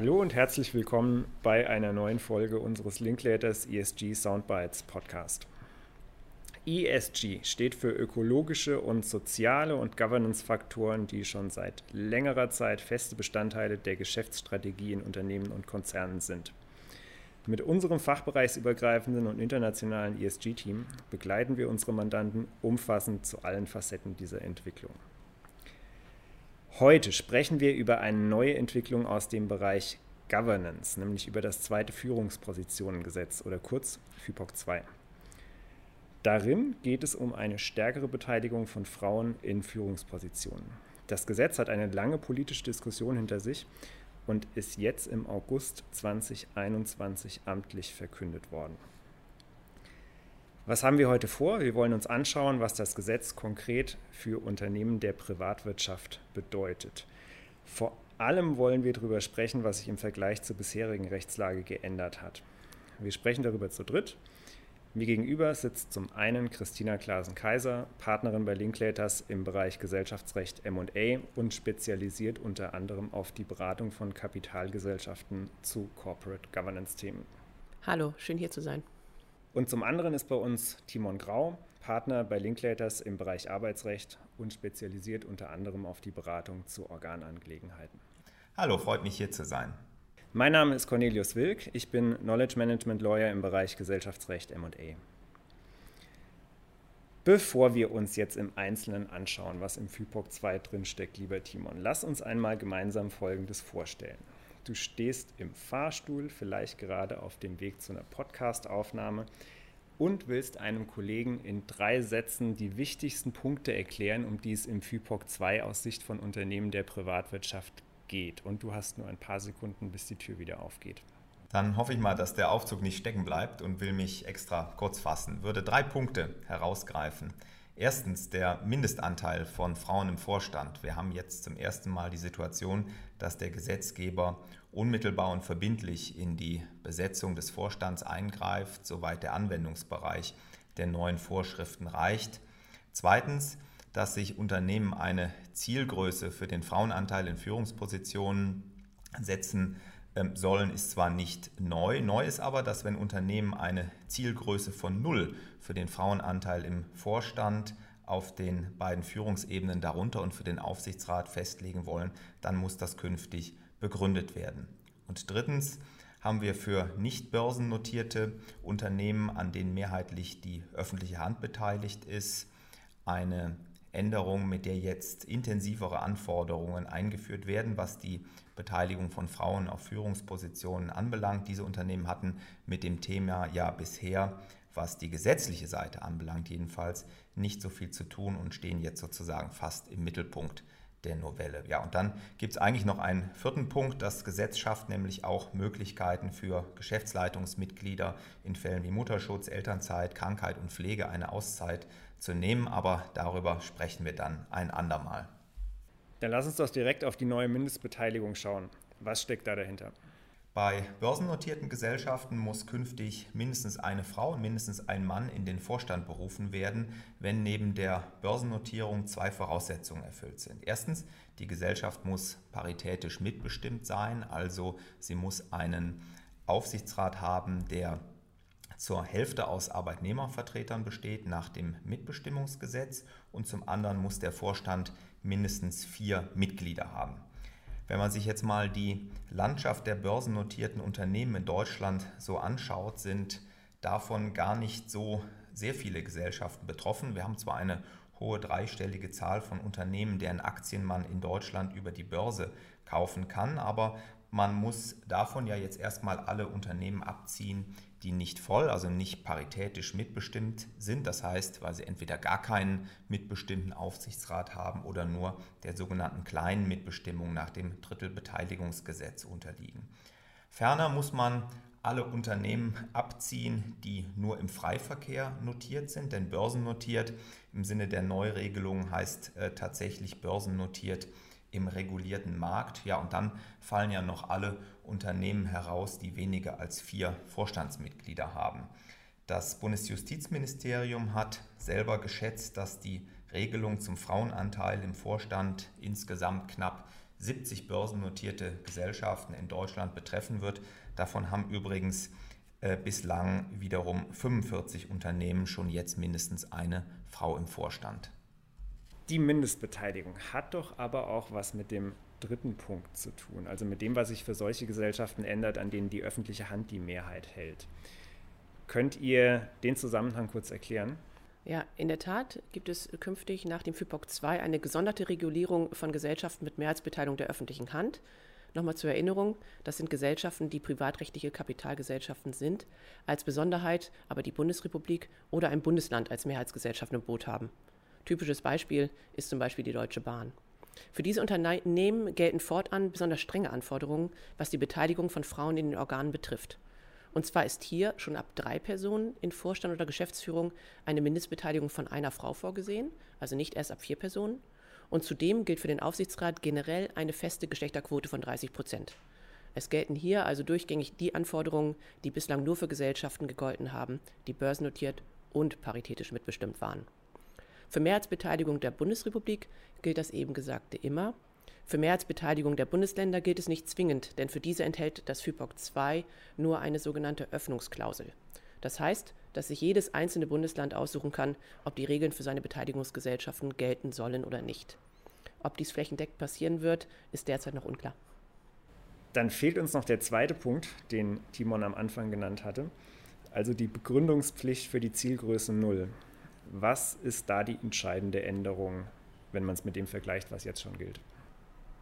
Hallo und herzlich willkommen bei einer neuen Folge unseres Linklaters ESG Soundbites Podcast. ESG steht für ökologische und soziale und Governance-Faktoren, die schon seit längerer Zeit feste Bestandteile der Geschäftsstrategie in Unternehmen und Konzernen sind. Mit unserem fachbereichsübergreifenden und internationalen ESG-Team begleiten wir unsere Mandanten umfassend zu allen Facetten dieser Entwicklung. Heute sprechen wir über eine neue Entwicklung aus dem Bereich Governance, nämlich über das zweite Führungspositionengesetz oder kurz FIPOC 2. Darin geht es um eine stärkere Beteiligung von Frauen in Führungspositionen. Das Gesetz hat eine lange politische Diskussion hinter sich und ist jetzt im August 2021 amtlich verkündet worden. Was haben wir heute vor? Wir wollen uns anschauen, was das Gesetz konkret für Unternehmen der Privatwirtschaft bedeutet. Vor allem wollen wir darüber sprechen, was sich im Vergleich zur bisherigen Rechtslage geändert hat. Wir sprechen darüber zu dritt. Mir gegenüber sitzt zum einen Christina Klasen-Kaiser, Partnerin bei Linklaters im Bereich Gesellschaftsrecht MA und spezialisiert unter anderem auf die Beratung von Kapitalgesellschaften zu Corporate Governance-Themen. Hallo, schön hier zu sein. Und zum anderen ist bei uns Timon Grau, Partner bei Linklaters im Bereich Arbeitsrecht und spezialisiert unter anderem auf die Beratung zu Organangelegenheiten. Hallo, freut mich hier zu sein. Mein Name ist Cornelius Wilk, ich bin Knowledge Management Lawyer im Bereich Gesellschaftsrecht MA. Bevor wir uns jetzt im Einzelnen anschauen, was im FIPOC 2 drinsteckt, lieber Timon, lass uns einmal gemeinsam Folgendes vorstellen. Du stehst im Fahrstuhl, vielleicht gerade auf dem Weg zu einer Podcast-Aufnahme und willst einem Kollegen in drei Sätzen die wichtigsten Punkte erklären, um die es im FIPOC 2 aus Sicht von Unternehmen der Privatwirtschaft geht. Und du hast nur ein paar Sekunden, bis die Tür wieder aufgeht. Dann hoffe ich mal, dass der Aufzug nicht stecken bleibt und will mich extra kurz fassen. Würde drei Punkte herausgreifen. Erstens der Mindestanteil von Frauen im Vorstand. Wir haben jetzt zum ersten Mal die Situation, dass der Gesetzgeber unmittelbar und verbindlich in die Besetzung des Vorstands eingreift, soweit der Anwendungsbereich der neuen Vorschriften reicht. Zweitens dass sich Unternehmen eine Zielgröße für den Frauenanteil in Führungspositionen setzen ähm, sollen, ist zwar nicht neu. Neu ist aber, dass wenn Unternehmen eine Zielgröße von null für den Frauenanteil im Vorstand auf den beiden Führungsebenen darunter und für den Aufsichtsrat festlegen wollen, dann muss das künftig begründet werden. Und drittens haben wir für nicht börsennotierte Unternehmen, an denen mehrheitlich die öffentliche Hand beteiligt ist, eine Änderung, mit der jetzt intensivere Anforderungen eingeführt werden, was die Beteiligung von Frauen auf Führungspositionen anbelangt. Diese Unternehmen hatten mit dem Thema ja bisher, was die gesetzliche Seite anbelangt, jedenfalls nicht so viel zu tun und stehen jetzt sozusagen fast im Mittelpunkt der Novelle. Ja, und dann gibt es eigentlich noch einen vierten Punkt. Das Gesetz schafft nämlich auch Möglichkeiten für Geschäftsleitungsmitglieder in Fällen wie Mutterschutz, Elternzeit, Krankheit und Pflege eine Auszeit zu nehmen, aber darüber sprechen wir dann ein andermal. Dann lass uns doch direkt auf die neue Mindestbeteiligung schauen. Was steckt da dahinter? Bei börsennotierten Gesellschaften muss künftig mindestens eine Frau und mindestens ein Mann in den Vorstand berufen werden, wenn neben der Börsennotierung zwei Voraussetzungen erfüllt sind. Erstens, die Gesellschaft muss paritätisch mitbestimmt sein, also sie muss einen Aufsichtsrat haben, der zur Hälfte aus Arbeitnehmervertretern besteht nach dem Mitbestimmungsgesetz und zum anderen muss der Vorstand mindestens vier Mitglieder haben. Wenn man sich jetzt mal die Landschaft der börsennotierten Unternehmen in Deutschland so anschaut, sind davon gar nicht so sehr viele Gesellschaften betroffen. Wir haben zwar eine hohe dreistellige Zahl von Unternehmen, deren Aktien man in Deutschland über die Börse kaufen kann, aber man muss davon ja jetzt erstmal alle Unternehmen abziehen, die nicht voll, also nicht paritätisch mitbestimmt sind. Das heißt, weil sie entweder gar keinen mitbestimmten Aufsichtsrat haben oder nur der sogenannten kleinen Mitbestimmung nach dem Drittelbeteiligungsgesetz unterliegen. Ferner muss man alle Unternehmen abziehen, die nur im Freiverkehr notiert sind, denn börsennotiert im Sinne der Neuregelung heißt äh, tatsächlich börsennotiert im regulierten Markt. Ja, und dann fallen ja noch alle Unternehmen heraus, die weniger als vier Vorstandsmitglieder haben. Das Bundesjustizministerium hat selber geschätzt, dass die Regelung zum Frauenanteil im Vorstand insgesamt knapp 70 börsennotierte Gesellschaften in Deutschland betreffen wird. Davon haben übrigens äh, bislang wiederum 45 Unternehmen schon jetzt mindestens eine Frau im Vorstand. Die Mindestbeteiligung hat doch aber auch was mit dem dritten Punkt zu tun, also mit dem, was sich für solche Gesellschaften ändert, an denen die öffentliche Hand die Mehrheit hält. Könnt ihr den Zusammenhang kurz erklären? Ja, in der Tat gibt es künftig nach dem FIPOC II eine gesonderte Regulierung von Gesellschaften mit Mehrheitsbeteiligung der öffentlichen Hand. Nochmal zur Erinnerung, das sind Gesellschaften, die privatrechtliche Kapitalgesellschaften sind, als Besonderheit aber die Bundesrepublik oder ein Bundesland als Mehrheitsgesellschaft im Boot haben. Typisches Beispiel ist zum Beispiel die Deutsche Bahn. Für diese Unternehmen gelten fortan besonders strenge Anforderungen, was die Beteiligung von Frauen in den Organen betrifft. Und zwar ist hier schon ab drei Personen in Vorstand oder Geschäftsführung eine Mindestbeteiligung von einer Frau vorgesehen, also nicht erst ab vier Personen. Und zudem gilt für den Aufsichtsrat generell eine feste Geschlechterquote von 30 Prozent. Es gelten hier also durchgängig die Anforderungen, die bislang nur für Gesellschaften gegolten haben, die börsennotiert und paritätisch mitbestimmt waren. Für Mehrheitsbeteiligung der Bundesrepublik gilt das eben Gesagte immer für Mehrheitsbeteiligung der Bundesländer gilt es nicht zwingend, denn für diese enthält das FIPOC II nur eine sogenannte Öffnungsklausel. Das heißt, dass sich jedes einzelne Bundesland aussuchen kann, ob die Regeln für seine Beteiligungsgesellschaften gelten sollen oder nicht. Ob dies flächendeckend passieren wird, ist derzeit noch unklar. Dann fehlt uns noch der zweite Punkt, den Timon am Anfang genannt hatte, also die Begründungspflicht für die Zielgröße 0. Was ist da die entscheidende Änderung, wenn man es mit dem vergleicht, was jetzt schon gilt?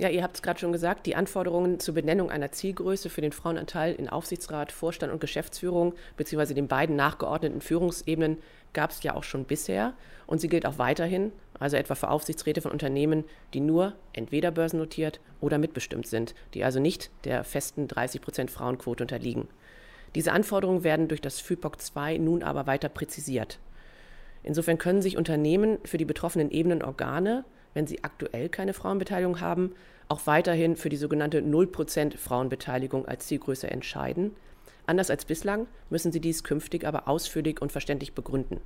Ja, ihr habt es gerade schon gesagt, die Anforderungen zur Benennung einer Zielgröße für den Frauenanteil in Aufsichtsrat, Vorstand und Geschäftsführung beziehungsweise den beiden nachgeordneten Führungsebenen gab es ja auch schon bisher und sie gilt auch weiterhin, also etwa für Aufsichtsräte von Unternehmen, die nur entweder börsennotiert oder mitbestimmt sind, die also nicht der festen 30 Prozent Frauenquote unterliegen. Diese Anforderungen werden durch das FIPOC II nun aber weiter präzisiert. Insofern können sich Unternehmen für die betroffenen Ebenen Organe wenn sie aktuell keine Frauenbeteiligung haben, auch weiterhin für die sogenannte 0% Frauenbeteiligung als Zielgröße entscheiden. Anders als bislang müssen sie dies künftig aber ausführlich und verständlich begründen.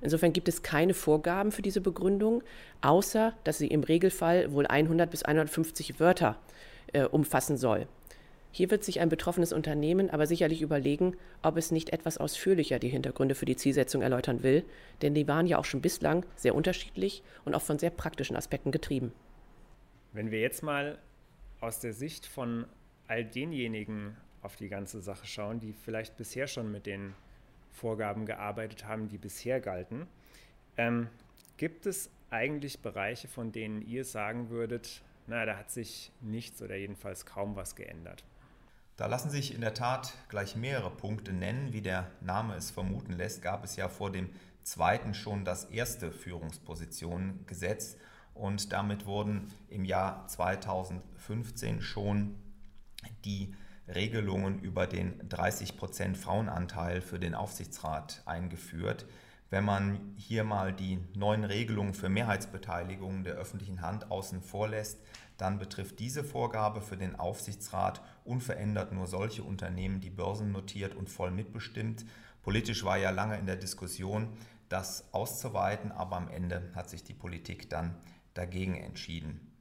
Insofern gibt es keine Vorgaben für diese Begründung, außer dass sie im Regelfall wohl 100 bis 150 Wörter äh, umfassen soll. Hier wird sich ein betroffenes Unternehmen aber sicherlich überlegen, ob es nicht etwas ausführlicher die Hintergründe für die Zielsetzung erläutern will, denn die waren ja auch schon bislang sehr unterschiedlich und auch von sehr praktischen Aspekten getrieben. Wenn wir jetzt mal aus der Sicht von all denjenigen auf die ganze Sache schauen, die vielleicht bisher schon mit den Vorgaben gearbeitet haben, die bisher galten, ähm, gibt es eigentlich Bereiche, von denen ihr sagen würdet, na, da hat sich nichts oder jedenfalls kaum was geändert? Da lassen sich in der Tat gleich mehrere Punkte nennen. Wie der Name es vermuten lässt, gab es ja vor dem zweiten schon das erste Führungspositionengesetz und damit wurden im Jahr 2015 schon die Regelungen über den 30% Frauenanteil für den Aufsichtsrat eingeführt. Wenn man hier mal die neuen Regelungen für Mehrheitsbeteiligung der öffentlichen Hand außen vor lässt, dann betrifft diese Vorgabe für den Aufsichtsrat unverändert nur solche Unternehmen, die börsennotiert und voll mitbestimmt. Politisch war ja lange in der Diskussion, das auszuweiten, aber am Ende hat sich die Politik dann dagegen entschieden.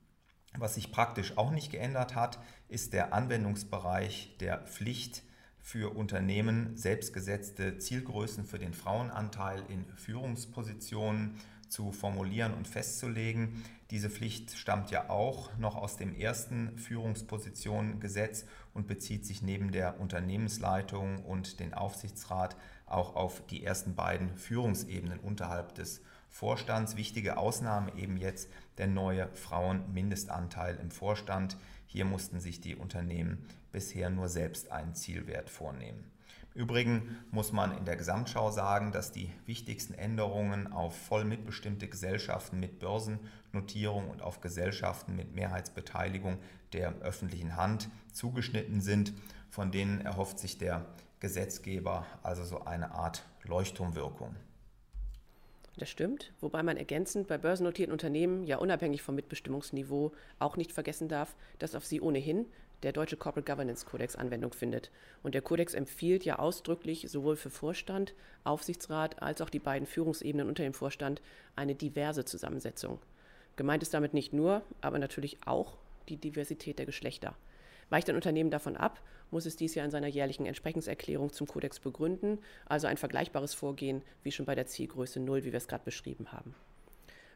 Was sich praktisch auch nicht geändert hat, ist der Anwendungsbereich der Pflicht für Unternehmen, selbstgesetzte Zielgrößen für den Frauenanteil in Führungspositionen zu formulieren und festzulegen. Diese Pflicht stammt ja auch noch aus dem ersten Führungspositionengesetz und bezieht sich neben der Unternehmensleitung und den Aufsichtsrat auch auf die ersten beiden Führungsebenen unterhalb des Vorstands. Wichtige Ausnahme eben jetzt der neue Frauenmindestanteil im Vorstand. Hier mussten sich die Unternehmen bisher nur selbst einen Zielwert vornehmen. Übrigen muss man in der Gesamtschau sagen, dass die wichtigsten Änderungen auf voll mitbestimmte Gesellschaften mit Börsennotierung und auf Gesellschaften mit Mehrheitsbeteiligung der öffentlichen Hand zugeschnitten sind. Von denen erhofft sich der Gesetzgeber also so eine Art Leuchtturmwirkung. Das stimmt, wobei man ergänzend bei börsennotierten Unternehmen ja unabhängig vom Mitbestimmungsniveau auch nicht vergessen darf, dass auf sie ohnehin der deutsche Corporate Governance Kodex Anwendung findet. Und der Kodex empfiehlt ja ausdrücklich sowohl für Vorstand, Aufsichtsrat als auch die beiden Führungsebenen unter dem Vorstand eine diverse Zusammensetzung. Gemeint ist damit nicht nur, aber natürlich auch die Diversität der Geschlechter. Weicht ein Unternehmen davon ab, muss es dies ja in seiner jährlichen Entsprechenserklärung zum Kodex begründen, also ein vergleichbares Vorgehen wie schon bei der Zielgröße 0, wie wir es gerade beschrieben haben.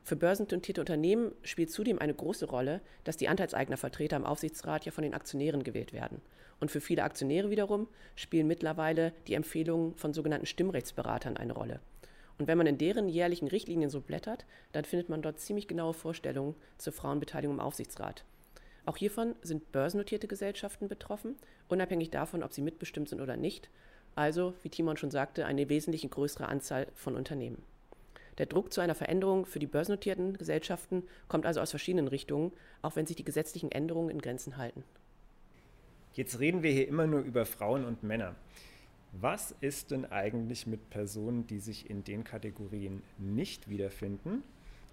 Für börsennotierte Unternehmen spielt zudem eine große Rolle, dass die Anteilseignervertreter im Aufsichtsrat ja von den Aktionären gewählt werden. Und für viele Aktionäre wiederum spielen mittlerweile die Empfehlungen von sogenannten Stimmrechtsberatern eine Rolle. Und wenn man in deren jährlichen Richtlinien so blättert, dann findet man dort ziemlich genaue Vorstellungen zur Frauenbeteiligung im Aufsichtsrat. Auch hiervon sind börsennotierte Gesellschaften betroffen, unabhängig davon, ob sie mitbestimmt sind oder nicht. Also, wie Timon schon sagte, eine wesentlich größere Anzahl von Unternehmen. Der Druck zu einer Veränderung für die börsennotierten Gesellschaften kommt also aus verschiedenen Richtungen, auch wenn sich die gesetzlichen Änderungen in Grenzen halten. Jetzt reden wir hier immer nur über Frauen und Männer. Was ist denn eigentlich mit Personen, die sich in den Kategorien nicht wiederfinden,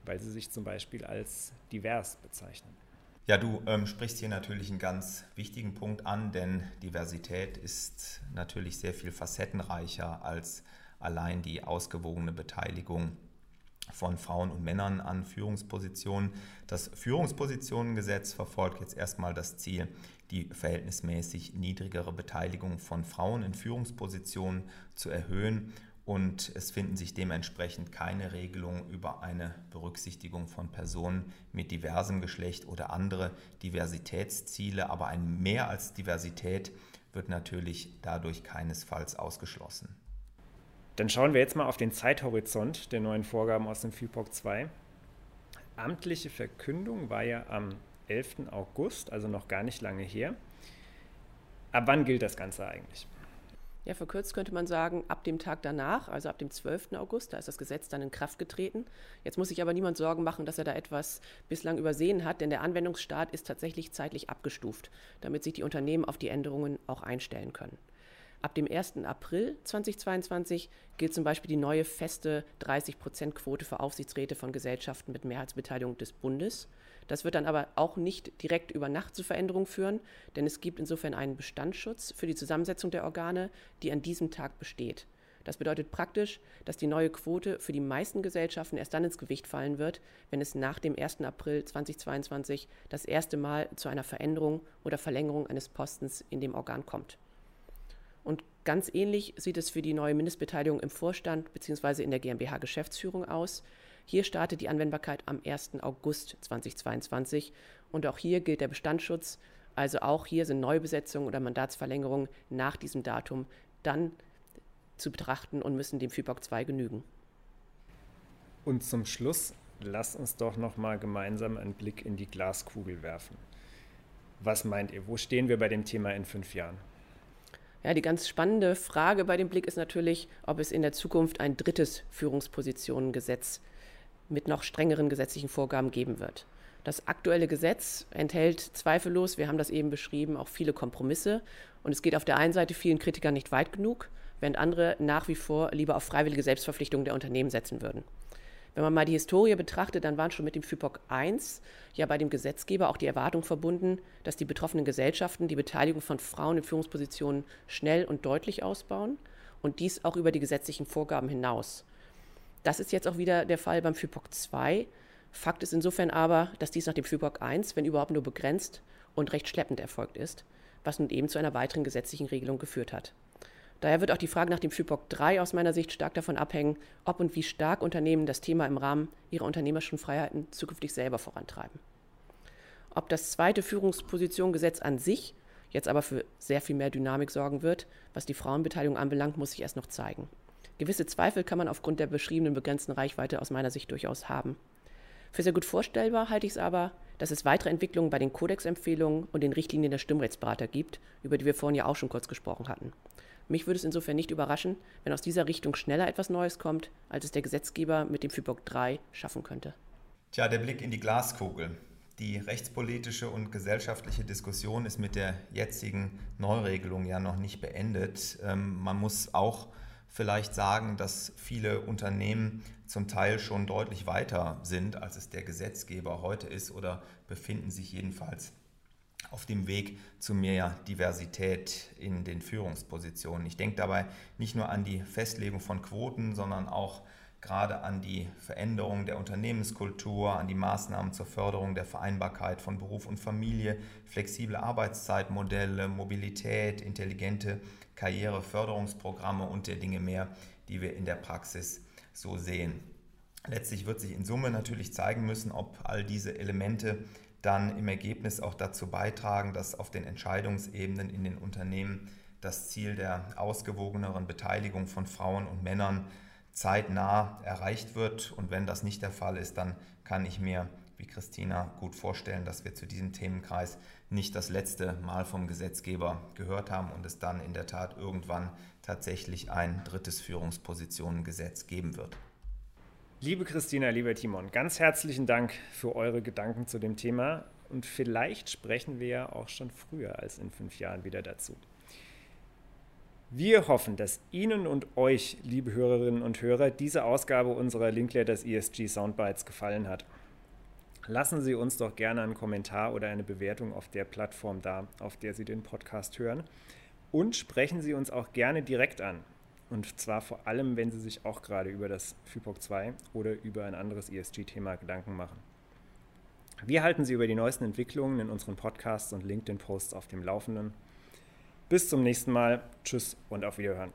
weil sie sich zum Beispiel als divers bezeichnen? Ja, du ähm, sprichst hier natürlich einen ganz wichtigen Punkt an, denn Diversität ist natürlich sehr viel facettenreicher als allein die ausgewogene Beteiligung von Frauen und Männern an Führungspositionen. Das Führungspositionengesetz verfolgt jetzt erstmal das Ziel, die verhältnismäßig niedrigere Beteiligung von Frauen in Führungspositionen zu erhöhen und es finden sich dementsprechend keine Regelungen über eine Berücksichtigung von Personen mit diversem Geschlecht oder andere Diversitätsziele, aber ein Mehr als Diversität wird natürlich dadurch keinesfalls ausgeschlossen. Dann schauen wir jetzt mal auf den Zeithorizont der neuen Vorgaben aus dem FIPOC 2. Amtliche Verkündung war ja am 11. August, also noch gar nicht lange her. Ab wann gilt das Ganze eigentlich? Ja, verkürzt könnte man sagen, ab dem Tag danach, also ab dem 12. August, da ist das Gesetz dann in Kraft getreten. Jetzt muss sich aber niemand Sorgen machen, dass er da etwas bislang übersehen hat, denn der Anwendungsstart ist tatsächlich zeitlich abgestuft, damit sich die Unternehmen auf die Änderungen auch einstellen können. Ab dem 1. April 2022 gilt zum Beispiel die neue feste 30-Prozent-Quote für Aufsichtsräte von Gesellschaften mit Mehrheitsbeteiligung des Bundes. Das wird dann aber auch nicht direkt über Nacht zu Veränderungen führen, denn es gibt insofern einen Bestandsschutz für die Zusammensetzung der Organe, die an diesem Tag besteht. Das bedeutet praktisch, dass die neue Quote für die meisten Gesellschaften erst dann ins Gewicht fallen wird, wenn es nach dem 1. April 2022 das erste Mal zu einer Veränderung oder Verlängerung eines Postens in dem Organ kommt. Und ganz ähnlich sieht es für die neue Mindestbeteiligung im Vorstand bzw. in der GmbH-Geschäftsführung aus. Hier startet die Anwendbarkeit am 1. August 2022 und auch hier gilt der Bestandsschutz. Also auch hier sind Neubesetzungen oder Mandatsverlängerungen nach diesem Datum dann zu betrachten und müssen dem FIPOC 2 genügen. Und zum Schluss lasst uns doch noch mal gemeinsam einen Blick in die Glaskugel werfen. Was meint ihr, wo stehen wir bei dem Thema in fünf Jahren? Ja, die ganz spannende Frage bei dem Blick ist natürlich, ob es in der Zukunft ein drittes Führungspositionengesetz mit noch strengeren gesetzlichen Vorgaben geben wird. Das aktuelle Gesetz enthält zweifellos, wir haben das eben beschrieben, auch viele Kompromisse. Und es geht auf der einen Seite vielen Kritikern nicht weit genug, während andere nach wie vor lieber auf freiwillige Selbstverpflichtungen der Unternehmen setzen würden. Wenn man mal die Historie betrachtet, dann waren schon mit dem FIPOC I ja bei dem Gesetzgeber auch die Erwartung verbunden, dass die betroffenen Gesellschaften die Beteiligung von Frauen in Führungspositionen schnell und deutlich ausbauen und dies auch über die gesetzlichen Vorgaben hinaus. Das ist jetzt auch wieder der Fall beim FIPOC II. Fakt ist insofern aber, dass dies nach dem FIPOC I, wenn überhaupt nur begrenzt und recht schleppend erfolgt ist, was nun eben zu einer weiteren gesetzlichen Regelung geführt hat. Daher wird auch die Frage nach dem FIPOC 3 aus meiner Sicht stark davon abhängen, ob und wie stark Unternehmen das Thema im Rahmen ihrer unternehmerischen Freiheiten zukünftig selber vorantreiben. Ob das zweite Führungspositionengesetz an sich jetzt aber für sehr viel mehr Dynamik sorgen wird, was die Frauenbeteiligung anbelangt, muss sich erst noch zeigen. Gewisse Zweifel kann man aufgrund der beschriebenen begrenzten Reichweite aus meiner Sicht durchaus haben. Für sehr gut vorstellbar halte ich es aber, dass es weitere Entwicklungen bei den Kodexempfehlungen und den Richtlinien der Stimmrechtsberater gibt, über die wir vorhin ja auch schon kurz gesprochen hatten. Mich würde es insofern nicht überraschen, wenn aus dieser Richtung schneller etwas Neues kommt, als es der Gesetzgeber mit dem FIBOC 3 schaffen könnte. Tja, der Blick in die Glaskugel. Die rechtspolitische und gesellschaftliche Diskussion ist mit der jetzigen Neuregelung ja noch nicht beendet. Ähm, man muss auch vielleicht sagen, dass viele Unternehmen zum Teil schon deutlich weiter sind, als es der Gesetzgeber heute ist oder befinden sich jedenfalls auf dem Weg zu mehr Diversität in den Führungspositionen. Ich denke dabei nicht nur an die Festlegung von Quoten, sondern auch gerade an die Veränderung der Unternehmenskultur, an die Maßnahmen zur Förderung der Vereinbarkeit von Beruf und Familie, flexible Arbeitszeitmodelle, Mobilität, intelligente Karriereförderungsprogramme und der Dinge mehr, die wir in der Praxis so sehen. Letztlich wird sich in Summe natürlich zeigen müssen, ob all diese Elemente dann im Ergebnis auch dazu beitragen, dass auf den Entscheidungsebenen in den Unternehmen das Ziel der ausgewogeneren Beteiligung von Frauen und Männern zeitnah erreicht wird. Und wenn das nicht der Fall ist, dann kann ich mir, wie Christina, gut vorstellen, dass wir zu diesem Themenkreis nicht das letzte Mal vom Gesetzgeber gehört haben und es dann in der Tat irgendwann tatsächlich ein drittes Führungspositionengesetz geben wird. Liebe Christina, lieber Timon, ganz herzlichen Dank für eure Gedanken zu dem Thema und vielleicht sprechen wir ja auch schon früher als in fünf Jahren wieder dazu. Wir hoffen, dass Ihnen und euch, liebe Hörerinnen und Hörer, diese Ausgabe unserer Linkletters ESG Soundbites gefallen hat. Lassen Sie uns doch gerne einen Kommentar oder eine Bewertung auf der Plattform da, auf der Sie den Podcast hören. Und sprechen Sie uns auch gerne direkt an. Und zwar vor allem, wenn Sie sich auch gerade über das FIPOC 2 oder über ein anderes ESG-Thema Gedanken machen. Wir halten Sie über die neuesten Entwicklungen in unseren Podcasts und LinkedIn-Posts auf dem Laufenden. Bis zum nächsten Mal. Tschüss und auf Wiederhören.